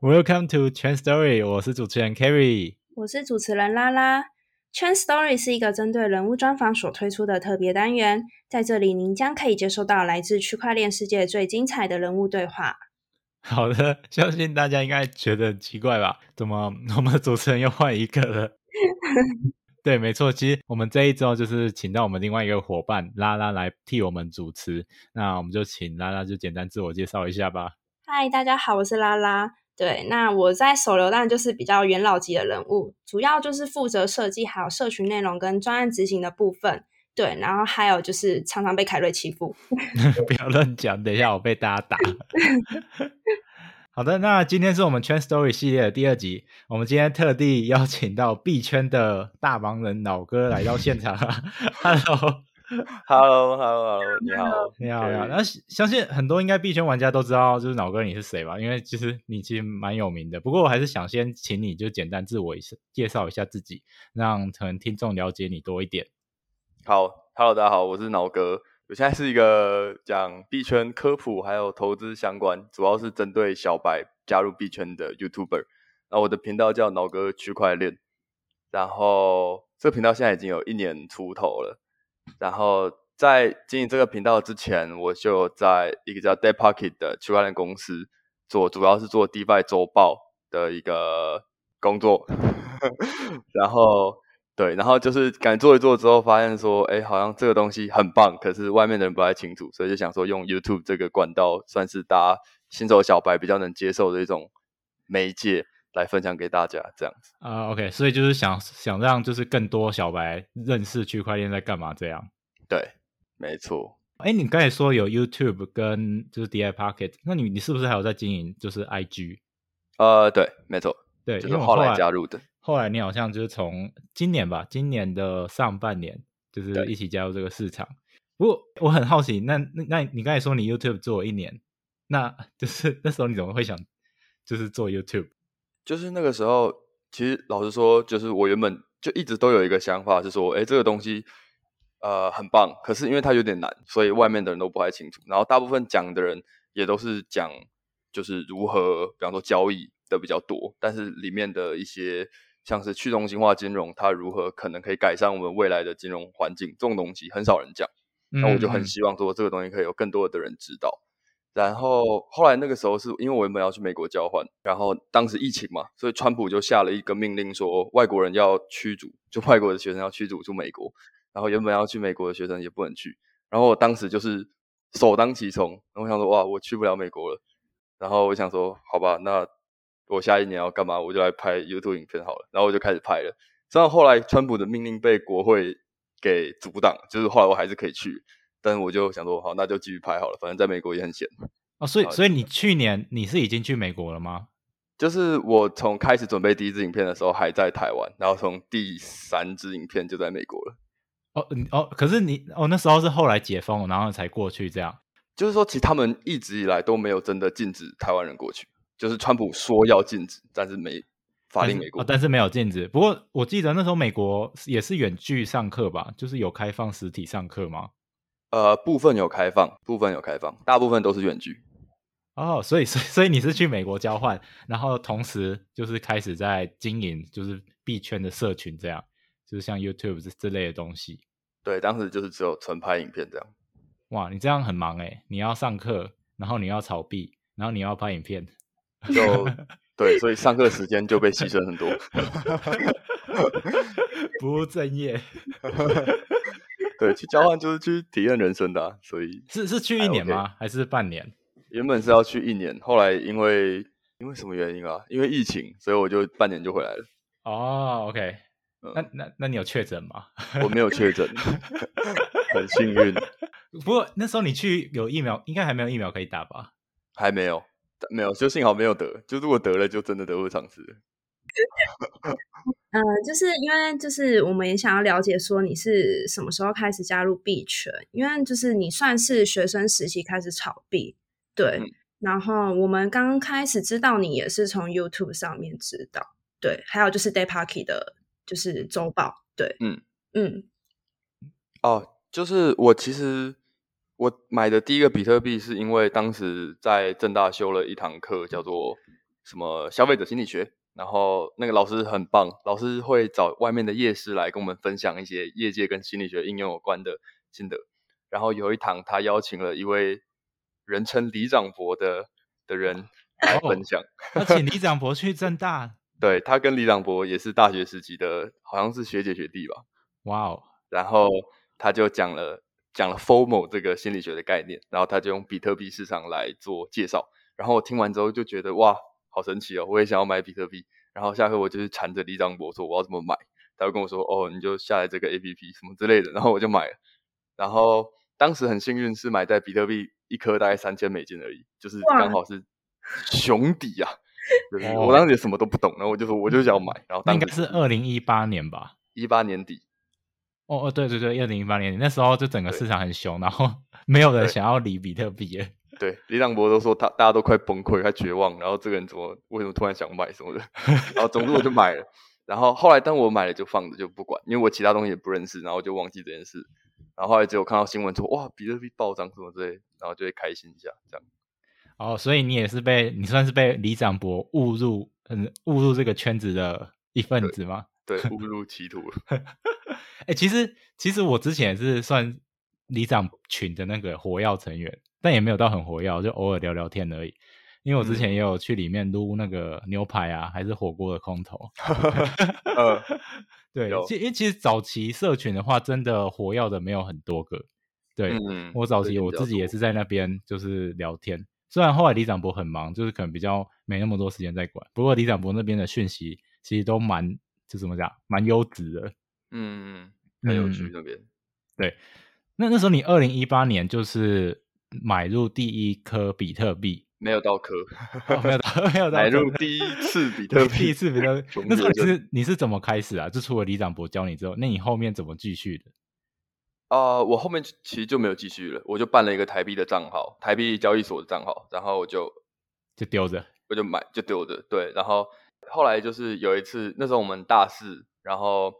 Welcome to Chain Story，我是主持人 Kerry，我是主持人拉拉。Chain Story 是一个针对人物专访所推出的特别单元，在这里您将可以接收到来自区块链世界最精彩的人物对话。好的，相信大家应该觉得奇怪吧？怎么 我们的主持人又换一个了？对，没错，其实我们这一周就是请到我们另外一个伙伴拉拉来替我们主持，那我们就请拉拉就简单自我介绍一下吧。嗨，大家好，我是拉拉。对，那我在手榴弹就是比较元老级的人物，主要就是负责设计还有社群内容跟专案执行的部分。对，然后还有就是常常被凯瑞欺负。不要乱讲，等一下我被大家打。好的，那今天是我们圈 story 系列的第二集，我们今天特地邀请到币圈的大忙人老哥来到现场。Hello。Hello，Hello，Hello，你好，你好，你好。那相信很多应该币圈玩家都知道，就是脑哥你是谁吧？因为其实你其实蛮有名的。不过我还是想先请你就简单自我一下介绍一下自己，让可能听众了解你多一点。好，Hello，大家好，我是脑哥。我现在是一个讲币圈科普还有投资相关，主要是针对小白加入币圈的 YouTuber。然后我的频道叫脑哥区块链，然后这个频道现在已经有一年出头了。然后在经营这个频道之前，我就在一个叫 Dead Pocket 的区块链公司做，主要是做 DeFi 周报的一个工作。然后对，然后就是敢做一做之后，发现说，哎，好像这个东西很棒，可是外面的人不太清楚，所以就想说用 YouTube 这个管道，算是大家新手小白比较能接受的一种媒介。来分享给大家这样子啊，OK，所以就是想想让就是更多小白认识区块链在干嘛这样。对，没错。哎，你刚才说有 YouTube 跟就是 DI Pocket，那你你是不是还有在经营就是 IG？呃，对，没错，对，就是后来加入的。后来你好像就是从今年吧，今年的上半年就是一起加入这个市场。不过我很好奇，那那那你刚才说你 YouTube 做一年，那就是那时候你怎么会想就是做 YouTube？就是那个时候，其实老实说，就是我原本就一直都有一个想法，是说，哎，这个东西，呃，很棒，可是因为它有点难，所以外面的人都不太清楚。然后大部分讲的人也都是讲，就是如何，比方说交易的比较多，但是里面的一些像是去中心化金融，它如何可能可以改善我们未来的金融环境，这种东西很少人讲。那我就很希望说，这个东西可以有更多的人知道。然后后来那个时候是因为我原本要去美国交换，然后当时疫情嘛，所以川普就下了一个命令，说外国人要驱逐，就外国的学生要驱逐出美国。然后原本要去美国的学生也不能去。然后我当时就是首当其冲，我想说哇，我去不了美国了。然后我想说好吧，那我下一年要干嘛？我就来拍 YouTube 影片好了。然后我就开始拍了。虽然后来川普的命令被国会给阻挡，就是后来我还是可以去。但我就想说，好，那就继续拍好了，反正在美国也很闲。哦，所以所以你去年你是已经去美国了吗？就是我从开始准备第一支影片的时候还在台湾，然后从第三支影片就在美国了。哦，哦，可是你哦那时候是后来解封，然后才过去这样。就是说，其实他们一直以来都没有真的禁止台湾人过去，就是川普说要禁止，但是没法令美国，但是没有禁止。不过我记得那时候美国也是远距上课吧，就是有开放实体上课吗？呃，部分有开放，部分有开放，大部分都是远距。哦，所以，所以，所以你是去美国交换，然后同时就是开始在经营，就是币圈的社群，这样，就是像 YouTube 这这类的东西。对，当时就是只有纯拍影片这样。哇，你这样很忙哎，你要上课，然后你要炒币，然后你要拍影片，就 对，所以上课时间就被牺牲很多，不务正业。对，去交换就是去体验人生的，所以是是去一年吗？还是半年？原本是要去一年，后来因为因为什么原因啊？因为疫情，所以我就半年就回来了。哦，OK，那那那你有确诊吗？我没有确诊，很幸运。不过那时候你去有疫苗，应该还没有疫苗可以打吧？还没有，没有，就幸好没有得。就如果得了，就真的得不偿失。呃，就是因为就是我们也想要了解说你是什么时候开始加入币圈，因为就是你算是学生时期开始炒币，对。然后我们刚开始知道你也是从 YouTube 上面知道，对。还有就是 Day Party 的，就是周报，对，嗯嗯。哦，就是我其实我买的第一个比特币是因为当时在正大修了一堂课，叫做。什么消费者心理学，然后那个老师很棒，老师会找外面的夜师来跟我们分享一些业界跟心理学应用有关的心得。然后有一堂他邀请了一位人称李长博的的人来分享，他请李 长博去正大，对他跟李长博也是大学时期的，好像是学姐学弟吧。哇哦！然后他就讲了讲了 “formal” 这个心理学的概念，然后他就用比特币市场来做介绍。然后我听完之后就觉得哇，好神奇哦！我也想要买比特币。然后下课我就是缠着李长博说我要怎么买，他就跟我说哦，你就下载这个 APP 什么之类的。然后我就买了。然后当时很幸运是买在比特币一颗大概三千美金而已，就是刚好是熊底啊。我当时也什么都不懂，然后我就说我就想要买。然后应该是二零一八年吧，一八年底。哦哦，对对对，二零一八年那时候就整个市场很熊，然后 没有人想要理比特币。对，李长博都说他大家都快崩溃、快绝望，然后这个人怎么为什么突然想买什么的？然后总之我就买了。然后后来当我买了就放着就不管，因为我其他东西也不认识，然后就忘记这件事。然后后来只有看到新闻说哇比特币暴涨什么之类，然后就会开心一下这样。哦，所以你也是被你算是被李长博误入嗯误入这个圈子的一份子吗？对，误入歧途了。哎，其实其实我之前是算李长群的那个活跃成员，但也没有到很活跃，就偶尔聊聊天而已。因为我之前也有去里面撸那个牛排啊，还是火锅的空投。呃，对，因为其实早期社群的话，真的活跃的没有很多个。对我早期我自己也是在那边就是聊天，虽然后来李长博很忙，就是可能比较没那么多时间在管。不过李长博那边的讯息其实都蛮就怎么讲，蛮优质的。嗯，很有趣那边。对，那那时候你二零一八年就是买入第一颗比特币，没有到颗，没有到，没有到买入第一次比特币，第一次比特币。那时候是你是怎么开始啊？就除了李长博教你之后，那你后面怎么继续的？啊，我后面其实就没有继续了，我就办了一个台币的账号，台币交易所的账号，然后我就就丢着，我就买就丢着。对，然后后来就是有一次，那时候我们大四，然后。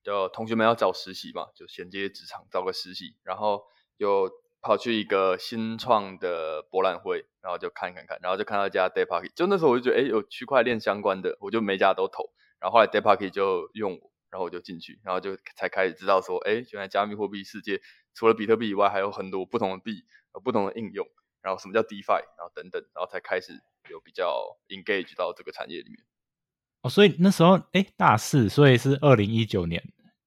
就同学们要找实习嘛，就衔接职场找个实习，然后就跑去一个新创的博览会，然后就看看看，然后就看到一家 Day Party，就那时候我就觉得，哎，有区块链相关的，我就每家都投。然后后来 Day Party 就用我，然后我就进去，然后就才开始知道说，哎，原来加密货币世界除了比特币以外，还有很多不同的币，有不同的应用，然后什么叫 DeFi，然后等等，然后才开始有比较 engage 到这个产业里面。哦，所以那时候哎，大四，所以是二零一九年。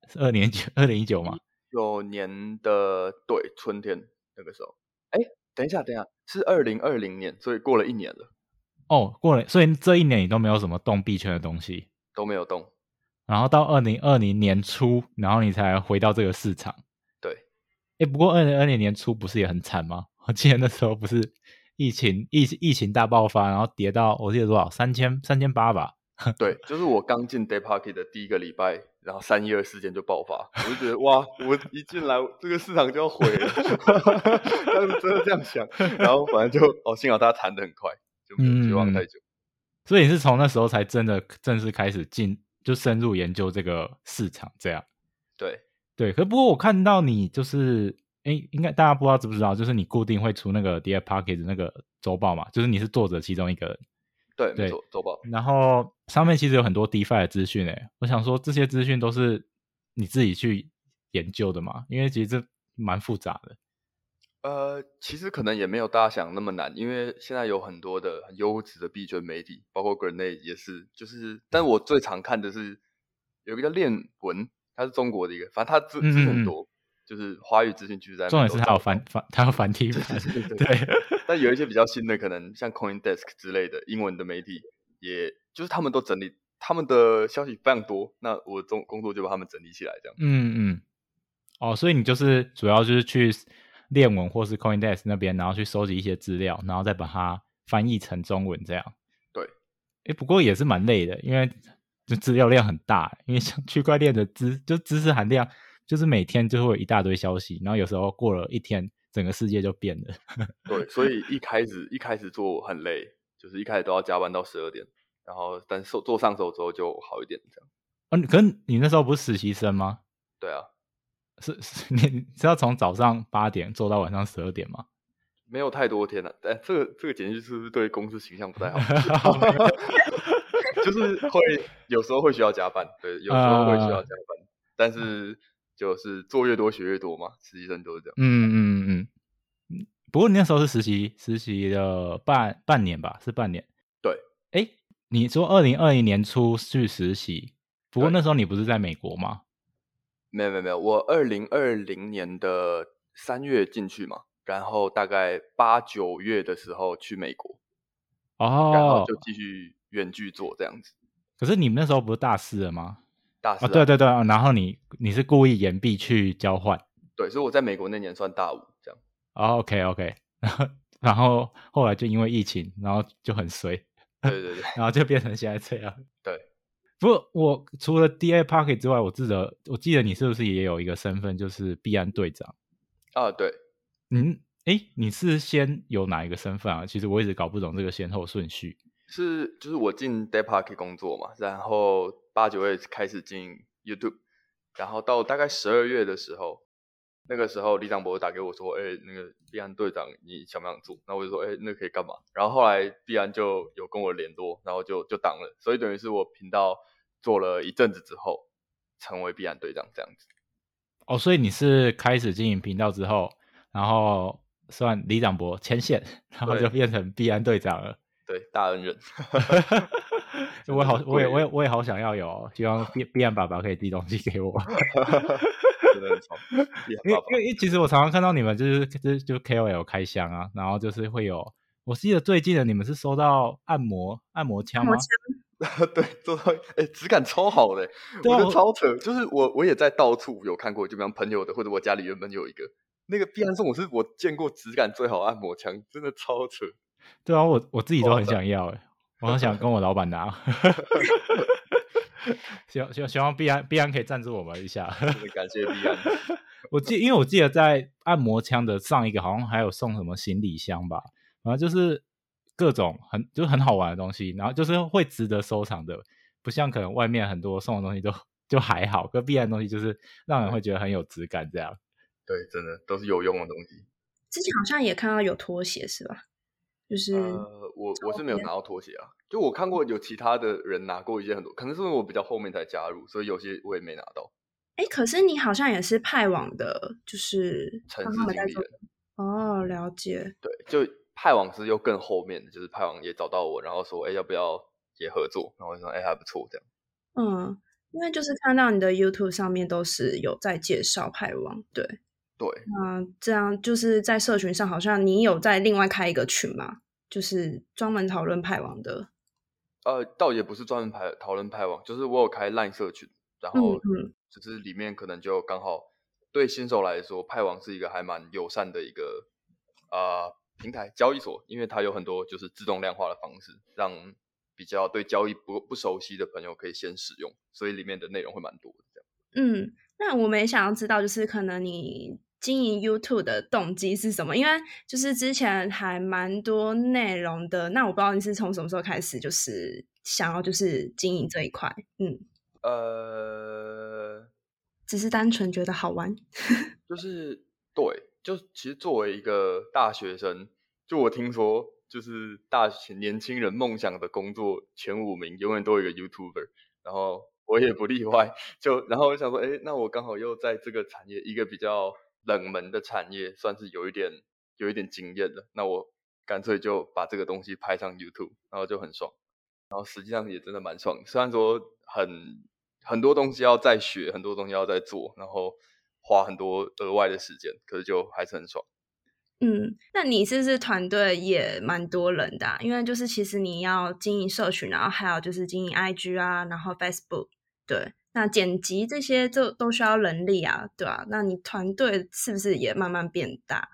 是二年九二零一九吗？九年的对春天那个时候，哎，等一下，等一下，是二零二零年，所以过了一年了。哦，过了，所以这一年你都没有什么动币圈的东西，都没有动。然后到二零二零年初，然后你才回到这个市场。对，哎，不过二零二零年初不是也很惨吗？我记得那时候不是疫情疫疫情大爆发，然后跌到我记得多少三千三千八吧。对，就是我刚进 Day Party 的第一个礼拜，然后三一二事件就爆发，我就觉得哇，我一进来这个市场就要毁了，当时真的这样想。然后反正就哦，幸好大家谈的很快，就没有绝望太久。所以你是从那时候才真的正式开始进，就深入研究这个市场这样。对对，可不过我看到你就是，哎，应该大家不知道知不知道，就是你固定会出那个 day park 的那个周报嘛，就是你是作者其中一个人。对，没错，周报。然后上面其实有很多 DeFi 的资讯诶，我想说这些资讯都是你自己去研究的嘛？因为其实这蛮复杂的。呃，其实可能也没有大家想那么难，因为现在有很多的很优质的币圈媒体，包括 Grenade 也是，就是，但我最常看的是有一个叫链文，它是中国的一个，反正他资资很多。就是华语资讯区在，重点是他有繁繁，它有繁体版，对。但有一些比较新的，可能像 CoinDesk 之类的英文的媒体，也就是他们都整理他们的消息非常多。那我中工作就把他们整理起来，这样。嗯嗯。哦，所以你就是主要就是去练文或是 CoinDesk 那边，然后去收集一些资料，然后再把它翻译成中文，这样。对。哎，不过也是蛮累的，因为就资料量很大，因为像区块链的知就知识含量。就是每天就会有一大堆消息，然后有时候过了一天，整个世界就变了。对，所以一开始一开始做很累，就是一开始都要加班到十二点，然后但做做上手之后就好一点，这样。啊，可是你那时候不是实习生吗？对啊，是是，你是要从早上八点做到晚上十二点吗？没有太多天了。但，这个这个简直是不是对公司形象不太好？就是会有时候会需要加班，对，有时候会需要加班，但是就是做越多学越多嘛，实习生都是这样。嗯嗯嗯嗯。不过你那时候是实习，实习了半半年吧，是半年。对。哎，你说二零二零年初去实习，不过那时候你不是在美国吗？没有没有没有，我二零二零年的三月进去嘛，然后大概八九月的时候去美国，哦，然后就继续远距做这样子。可是你们那时候不是大四了吗？大四，对对对，然后你你是故意延毕去交换，对，所以我在美国那年算大五这样。哦，OK OK，然后然后后来就因为疫情，然后就很衰，对对对，然后就变成现在这样，对。不过我除了 D A Pocket 之外，我记得我记得你是不是也有一个身份，就是币安队长啊？对，嗯，哎，你是先有哪一个身份啊？其实我一直搞不懂这个先后顺序。是，就是我进 D A Pocket 工作嘛，然后八九月开始进 YouTube，然后到大概十二月的时候，那个时候李长博打给我说：“哎，那个必安队长，你想不想做？”那我就说：“哎，那可以干嘛？”然后后来必安就有跟我联络，然后就就当了，所以等于是我频道。做了一阵子之后，成为必安队长这样子。哦，所以你是开始经营频道之后，然后算李长博牵线，然后就变成必安队长了。对，大恩人。我好，我也，我也，我也好想要有，希望必必安爸爸可以递东西给我。真的很爽。因为因为其实我常常看到你们就是就就 KOL 开箱啊，然后就是会有，我记得最近的你们是收到按摩按摩枪吗？对，做到哎，质感超好的，我觉得超扯。就是我我也在到处有看过，就比方朋友的，或者我家里原本有一个那个必然送我是我见过质感最好按摩枪，真的超扯。对啊，我我自己都很想要哎，我很想跟我老板拿。希望希望希望必安必安可以赞助我们一下，感谢必安。我记，因为我记得在按摩枪的上一个好像还有送什么行李箱吧，然后就是。各种很就是很好玩的东西，然后就是会值得收藏的，不像可能外面很多送的东西都就还好，可必安东西就是让人会觉得很有质感这样。对，真的都是有用的东西。之前好像也看到有拖鞋是吧？就是呃，我我是没有拿到拖鞋啊，就我看过有其他的人拿过一些很多，可能是因为我比较后面才加入，所以有些我也没拿到。哎，可是你好像也是派网的，就是城市经理人哦，了解。对，就。派网是又更后面的，就是派网也找到我，然后说，哎，要不要也合作？然后我说，哎，还不错，这样。嗯，因为就是看到你的 YouTube 上面都是有在介绍派网，对，对。嗯，这样就是在社群上，好像你有在另外开一个群嘛，就是专门讨论派网的。呃，倒也不是专门排讨论派网，就是我有开 Line 社群，然后就是里面可能就刚好对新手来说，派网是一个还蛮友善的一个啊。平台交易所，因为它有很多就是自动量化的方式，让比较对交易不不熟悉的朋友可以先使用，所以里面的内容会蛮多的。这样，嗯，那我们也想要知道，就是可能你经营 YouTube 的动机是什么？因为就是之前还蛮多内容的，那我不知道你是从什么时候开始，就是想要就是经营这一块。嗯，呃，只是单纯觉得好玩，就是对。就其实作为一个大学生，就我听说，就是大学年轻人梦想的工作前五名，永远都有一个 YouTuber，然后我也不例外。就然后我想说，哎，那我刚好又在这个产业，一个比较冷门的产业，算是有一点有一点经验的，那我干脆就把这个东西拍上 YouTube，然后就很爽。然后实际上也真的蛮爽，虽然说很很多东西要再学，很多东西要再做，然后。花很多额外的时间，可是就还是很爽。嗯，那你是不是团队也蛮多人的？因为就是其实你要经营社群，然后还有就是经营 IG 啊，然后 Facebook，对，那剪辑这些就都需要人力啊，对吧？那你团队是不是也慢慢变大？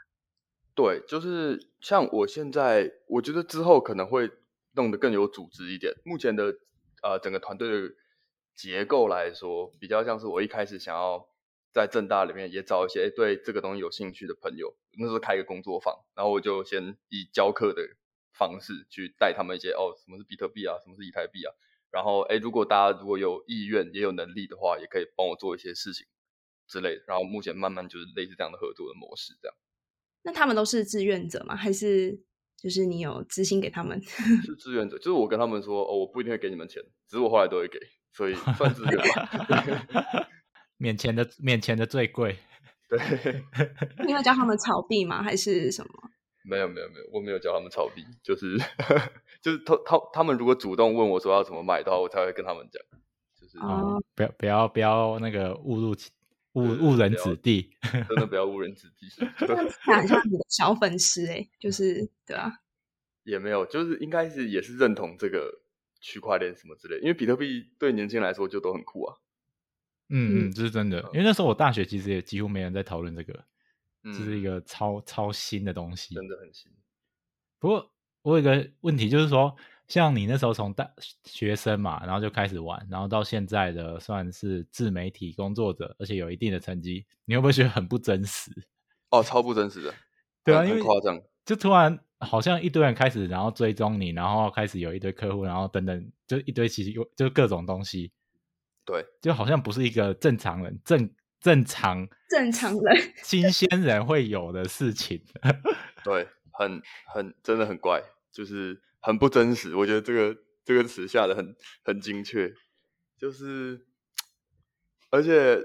对，就是像我现在，我觉得之后可能会弄得更有组织一点。目前的呃整个团队的结构来说，比较像是我一开始想要。在正大里面也找一些对这个东西有兴趣的朋友，那时候开一个工作坊，然后我就先以教课的方式去带他们一些哦，什么是比特币啊，什么是以太币啊，然后哎，如果大家如果有意愿也有能力的话，也可以帮我做一些事情之类的。然后目前慢慢就是类似这样的合作的模式，这样。那他们都是志愿者吗？还是就是你有资薪给他们？是志愿者，就是我跟他们说，哦，我不一定会给你们钱，只是我后来都会给，所以算志愿吧。免钱的免钱的最贵。对，你有教他们炒币吗？还是什么？没有没有没有，我没有教他们炒币，就是就是他他他们如果主动问我说要怎么买的话，我才会跟他们讲，就是哦不要不要不要那个误入其误误人子弟。真的不要误人子弟。这样子很像你的小粉丝哎、就是对啊，也没有，就是应该是也是认同这个区块链什么之类，因为比特币对年轻人来说就都很酷啊。嗯嗯，这是真的。因为那时候我大学其实也几乎没人在讨论这个，嗯，这是一个超超新的东西。真的很新。不过我有一个问题，就是说，像你那时候从大学生嘛，然后就开始玩，然后到现在的算是自媒体工作者，而且有一定的成绩，你会不会觉得很不真实？哦，超不真实的，对啊，因为夸张。就突然好像一堆人开始，然后追踪你，然后开始有一堆客户，然后等等，就一堆其实有就各种东西，对，就好像不是一个正常人正正常正常人 新鲜人会有的事情。对，很很真的很怪，就是很不真实。我觉得这个这个词下的很很精确，就是而且，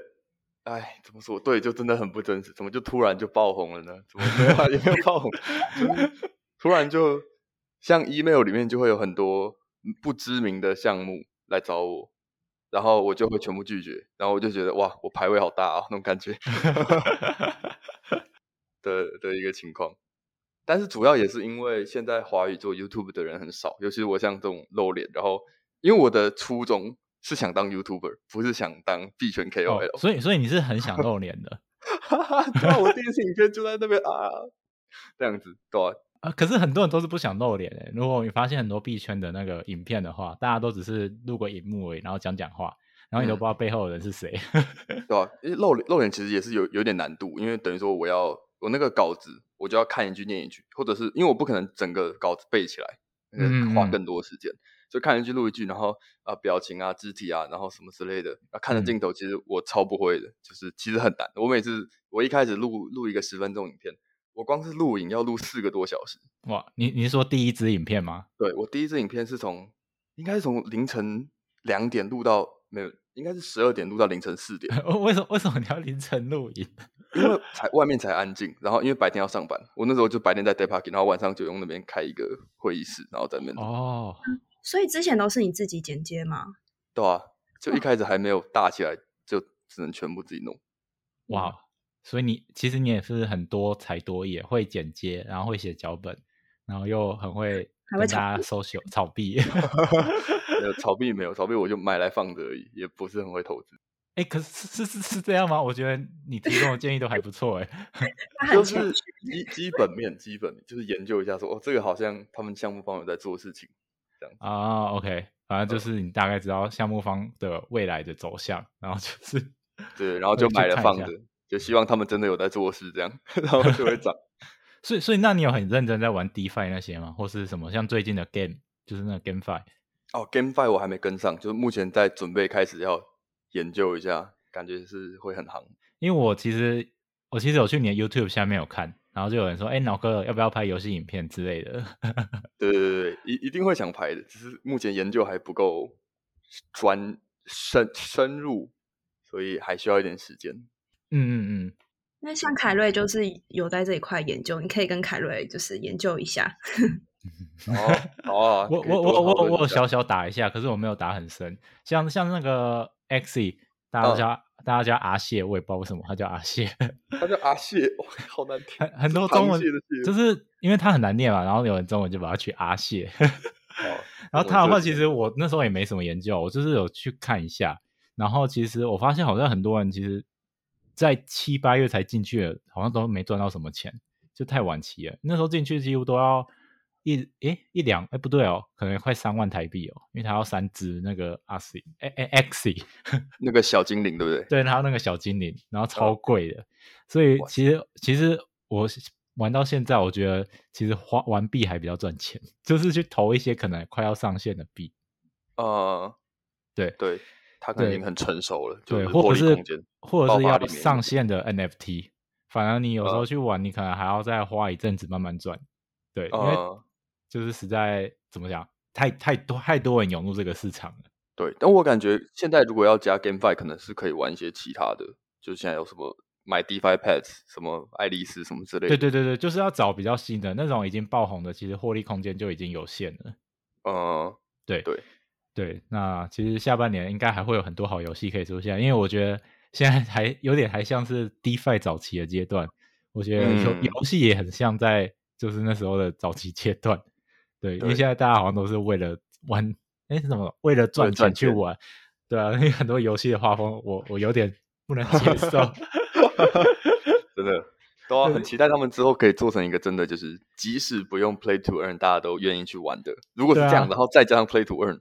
哎，怎么说？对，就真的很不真实。怎么就突然就爆红了呢？怎么没有啊？也没有爆红，就是突然就像 email 里面就会有很多不知名的项目来找我，然后我就会全部拒绝，然后我就觉得哇，我排位好大哦，那种感觉。的的一个情况。但是主要也是因为现在华语做 YouTube 的人很少，尤其是我像这种露脸，然后因为我的初衷是想当 YouTuber，不是想当币圈 KOL，、哦，所以所以你是很想露脸的。哈哈，对啊，我第一次影片就在那边啊，这样子，对啊，啊？可是很多人都是不想露脸诶。如果你发现很多币圈的那个影片的话，大家都只是录个荧幕而已，然后讲讲话，然后你都嗯不知道背后的人是谁。对啊，因为露脸露脸其实也是有有点难度，因为等于说我要我那个稿子，我就要看一句念一句，或者是因为我不可能整个稿子背起来，嗯嗯花更多时间，所以看一句录一句，然后啊、表情啊、肢体啊，然后什么之类的，啊看着嗯镜头，其实我超不会的，就是其实很难。我每次我一开始录录一个十分钟影片，我光是录影要录四个多小时。哇，你你是说第一支影片吗？对我第一支影片是从应该是从凌晨两点录到没有，应该是十二点录到凌晨四点。为什么为什么你要凌晨录影？因为才外面才安静，然后因为白天要上班，我那时候就白天在 day parking，然后晚上就用那边开一个会议室，然后在那边，哦，所以之前都是你自己剪接吗？对啊，就一开始还没有大起来，就只能全部自己弄。哇，所以你其实你也是很多才多艺，会剪接，然后会写脚本，然后又很会还会跟大家 social 炒币。没有炒币没有炒币，我就买来放着而已，也不是很会投资。哎，可是是是是这样吗？我觉得你提供的建议都还不错哎。他 就是基基本面，基本面就是研究一下说，哦，这个好像他们项目方有在做事情，这样子。啊，OK，反正就是你大概知道项目方的未来的走向，然后就是对，然后就买了看一下放着，就希望他们真的有在做事，这样，然后就会涨。所以所以那你有很认真在玩 DeFi 那些吗？或是什么像最近的 Game，就是那个 GameFi？哦，GameFi 我还没跟上，就是目前在准备开始要研究一下，感觉是会很行。因为我其实我其实有去你的 YouTube 下面有看，然后就有人说，哎，脑哥要不要拍游戏影片之类的？对对对对，一一定会想拍的，只是目前研究还不够专深深入，所以还需要一点时间。嗯嗯嗯，那像凯瑞就是有在这一块研究，你可以跟凯瑞就是研究一下。哦，好 啊，我我我我我有小小打一下，可是我没有打很深。像像那个 Xe，大家叫、大家叫阿谢，我也不知道为什么他叫阿谢。他叫阿谢，哇，好难听，很很多中文就是因为他很难念嘛，然后有人中文就把它取阿谢。哦然后他的话，其实我那时候也没什么研究，我就是有去看一下。然后其实我发现好像很多人其实，在七八月才进去的，好像都没赚到什么钱，就太晚期了。那时候进去几乎都要一诶一两诶不对哦，可能快三万台币哦，因为他要三只那个阿 C 诶诶 X 那个小精灵，对不对？对，他那个小精灵，然后超贵的，所以其实其实我玩到现在，我觉得其实花玩币还比较赚钱，就是去投一些可能快要上线的币，呃，对对，他可能已经很成熟了，对，或者是。或者是要上线的 NFT，反而你有时候嗯去玩，你可能还要再花一阵子慢慢赚。对，因为嗯，就是实在怎么讲，太太多太多人涌入这个市场了。对。但我感觉现在如果要加 GameFi，可能是可以玩一些其他的，就现在有什么买 DeFi Pets，什么爱丽丝什么之类的。对对对对，就是要找比较新的那种已经爆红的，其实获利空间就已经有限了。嗯，对对对，那其实下半年应该还会有很多好游戏可以出现，因为我觉得现在还有点还像是 DeFi 早期的阶段，我觉得游、嗯游戏也很像在就是那时候的早期阶段。对，因为现在大家好像都是为了玩，哎，是什么？为了赚赚钱钱去玩。对啊，因为很多游戏的画风，我我有点不能接受。真的都要很期待他们之后可以做成一个真的就是，即使不用 Play to Earn，大家都愿意去玩的。如果是这样，然后再加上 Play to Earn，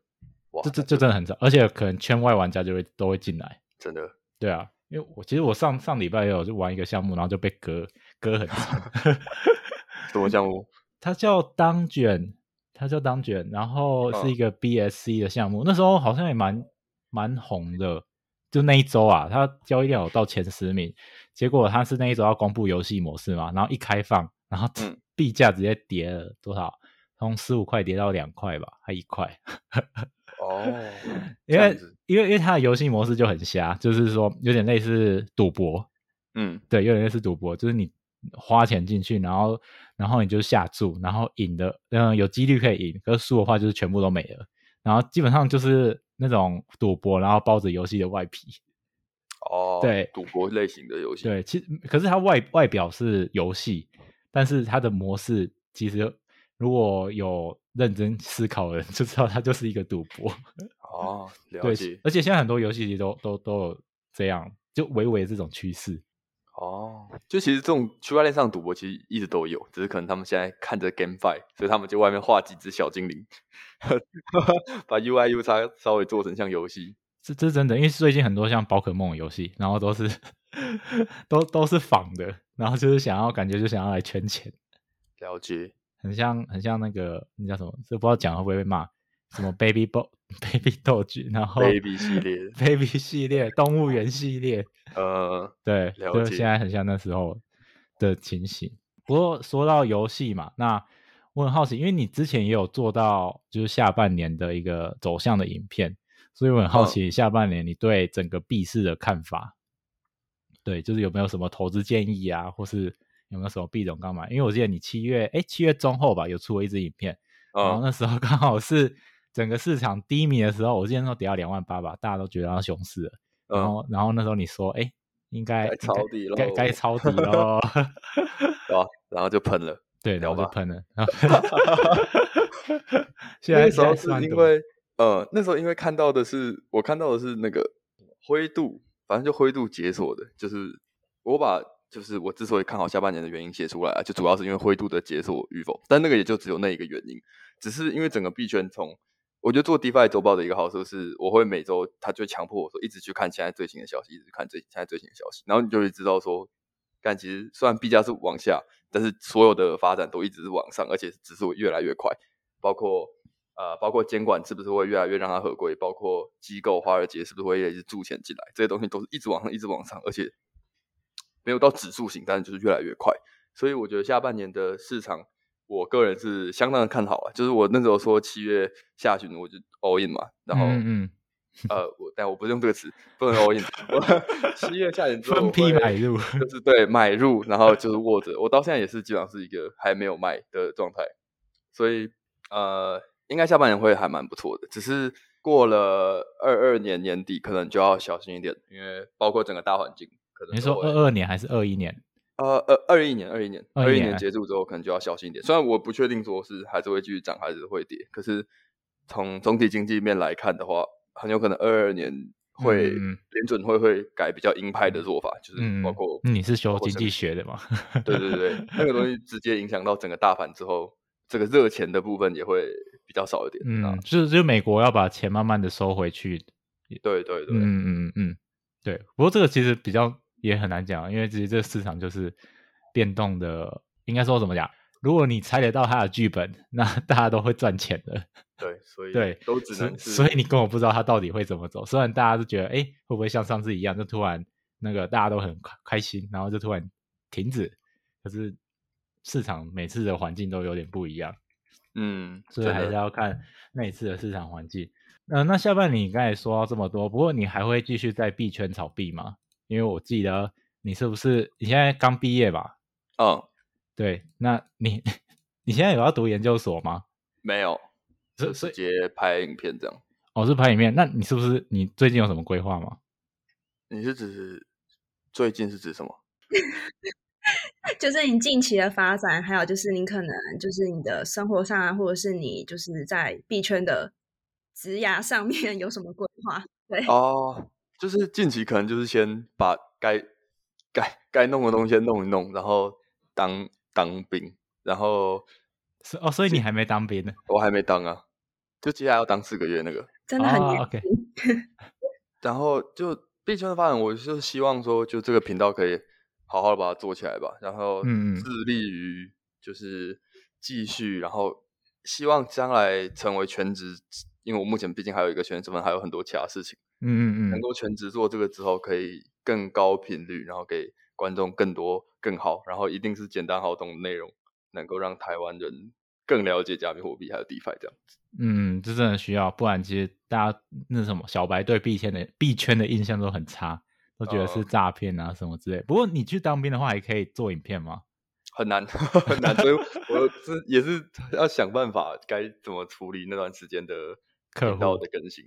哇，这这这真的很早，而且可能圈外玩家就会都会进来。真的对啊，因为我其实我上上礼拜也有就玩一个项目，然后就被割割很惨。什么项目？它叫当卷，它叫当卷，然后是一个 BSC 的项目，那时候好像也蛮蛮红的。就那一周啊，它交易量有到前十名，结果它是那一周要公布游戏模式嘛，然后一开放，然后嗯币价直接跌了多少？从十五块跌到两块吧，还一块。哦，因为因为因为它的游戏模式就很瞎，就是说有点类似赌博，嗯。对，有点类似赌博，就是你花钱进去，然后然后你就下注，然后赢的，嗯，有几率可以赢，可是输的话就是全部都没了，然后基本上就是那种赌博，然后包着游戏的外皮。哦，对赌博类型的游戏，对，其实可是它外外表是游戏，但是它的模式其实如果有认真思考的人就知道它就是一个赌博。哦，了解，而且现在很多游戏其实都都都有这样，就微微这种趋势。哦，就其实这种区块链上赌博其实一直都有，只是可能他们现在看着 GameFi，所以他们就外面画几只小精灵，把 UI U 叉稍微做成像游戏。这这是真的，因为最近很多像宝可梦的游戏，然后都是 都都是仿的，然后就是想要感觉就想要来圈钱，了解，很像很像那个那叫什么？这不知道讲会不会被骂？什么 Baby Bo Baby 斗具，然后 Baby 系列 Baby 系列、动物园系列，呃，对，了解就现在很像那时候的情形。不过说到游戏嘛，那我很好奇，因为你之前也有做到就是下半年的一个走向的影片，所以我很好嗯奇下半年你对整个币市的看法。对，就是有没有什么投资建议啊，或是有没有什么币种刚买？因为我记得你七月哎七月中后吧有出了一支影片，然后嗯，那时候刚好是整个市场低迷的时候，我记得那时候跌到两万八吧，大家都觉得要熊市了。然嗯，后，然后那时候你说，哎，应该抄底该该抄底喽。对吧？然后就喷了。对，然后就喷了。那时候是因为呃，那时候因为看到的是我看到的是那个灰度，反正就灰度解锁的，就是我把就是我之所以看好下半年的原因写出来啊，就主要是因为灰度的解锁与否，但那个也就只有那一个原因，只是因为整个币圈从我觉得做 DeFi 周报的一个好处是，我会每周他就强迫我说一直去看现在最新的消息，一直看最现在最新的消息，然后你就会知道说，但其实虽然币价是往下，但是所有的发展都一直是往上，而且指数越来越快，包括呃，包括监管是不是会越来越让它合规，包括机构华尔街是不是会一直注钱进来，这些东西都是一直往上，一直往上，而且没有到指数型，但是就是越来越快。所以我觉得下半年的市场，我个人是相当的看好啊。就是我那时候说七月下旬我就 all in 嘛，然后、嗯嗯，呃，我但我不是用这个词，不能 all in，我七月下旬之后分批买入，就是对买入，然后就是握着。我到现在也是基本上是一个还没有卖的状态，所以呃，应该下半年会还蛮不错的。只是过了二二年年底，可能就要小心一点，因为包括整个大环境，可能你说二二年还是二一年？呃呃二一年二一年21二一年年结束之后，可能就要小心一点。虽然我不确定说是还是会继续涨，还是会跌，可是从总体经济面来看的话，很有可能二二年会联准会会改比较鹰派的做法，就是嗯，包括你是学经济学的嘛？对对对，那个东西直接影响到整个大盘之后，这个热钱的部分也会比较少一点。啊嗯，就是就是美国要把钱慢慢的收回去。对对对，嗯嗯嗯嗯，对。不过这个其实比较也很难讲，因为其实这个市场就是变动的，应该说怎么讲？如果你猜得到它的剧本，那大家都会赚钱的。对，所以对，都只能是所以你根本不知道它到底会怎么走。虽然大家都觉得，哎，会不会像上次一样，就突然那个大家都很开开心，然后就突然停止，可是市场每次的环境都有点不一样，嗯，所以还是要看那一次的市场环境。呃，那下半年你刚才说到这么多，不过你还会继续在币圈炒币吗？因为我记得你是不是你现在刚毕业吧？嗯，对，那你你现在有要读研究所吗？没有，就所以直接拍影片这样。哦，是拍影片，那你是不是你最近有什么规划吗？你是指最近是指什么？就是你近期的发展，还有就是你可能就是你的生活上啊，或者是你就是在币圈的职涯上面有什么规划？对，哦，就是近期可能就是先把该该该弄的东西先弄一弄，然后当当兵，然后是哦，所以你还没当兵呢？我还没当啊，就接下来要当四个月那个，真的很 OK。然后就币圈的发展，我就是希望说，就这个频道可以好好的把它做起来吧，然后嗯嗯致力于就是继续，然后希望将来成为全职，因为我目前毕竟还有一个全职身份，还有很多其他事情，嗯嗯嗯，能够全职做这个之后，可以更高频率，然后给观众更多更好，然后一定是简单好懂的内容，能够让台湾人更了解加密货币还有 DeFi 这样子。嗯，这真的需要，不然其实大家那什么小白对币圈的币圈的印象都很差，都觉得是哦诈骗啊什么之类。不过你去当兵的话，还可以做影片吗？很难很难，所以我是也是要想办法该怎么处理那段时间的客频道户的更新。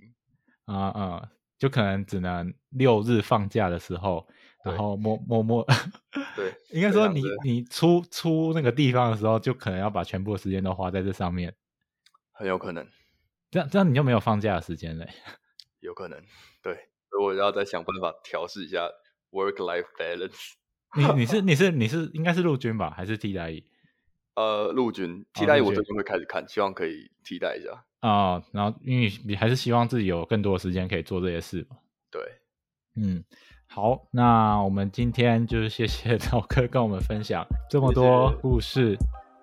啊啊、就可能只能六日放假的时候，然后默默默，对 应该说你你出出那个地方的时候，就可能要把全部的时间都花在这上面，很有可能，这样这样你就没有放假的时间嘞。有可能，对，所以我要再想办法调试一下 work life balance。你你是你是你是应该是陆军吧，还是替代役？呃，陆军替代我最近会开始看，希望可以替代一下。啊、然后因为你还是希望自己有更多的时间可以做这些事嘛。对，嗯，好，那我们今天就是谢谢 老哥跟我们分享这么多谢谢故事。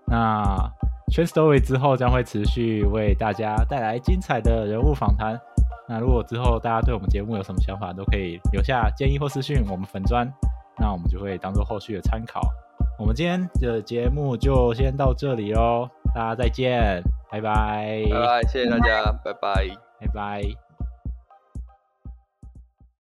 那全 story 之后将会持续为大家带来精彩的人物访谈。那如果之后大家对我们节目有什么想法，都可以留下建议或私讯我们粉砖，那我们就会当做后续的参考。我们今天的节目就先到这里哦，大家再见，拜拜，拜拜，谢谢大家，拜拜。拜拜。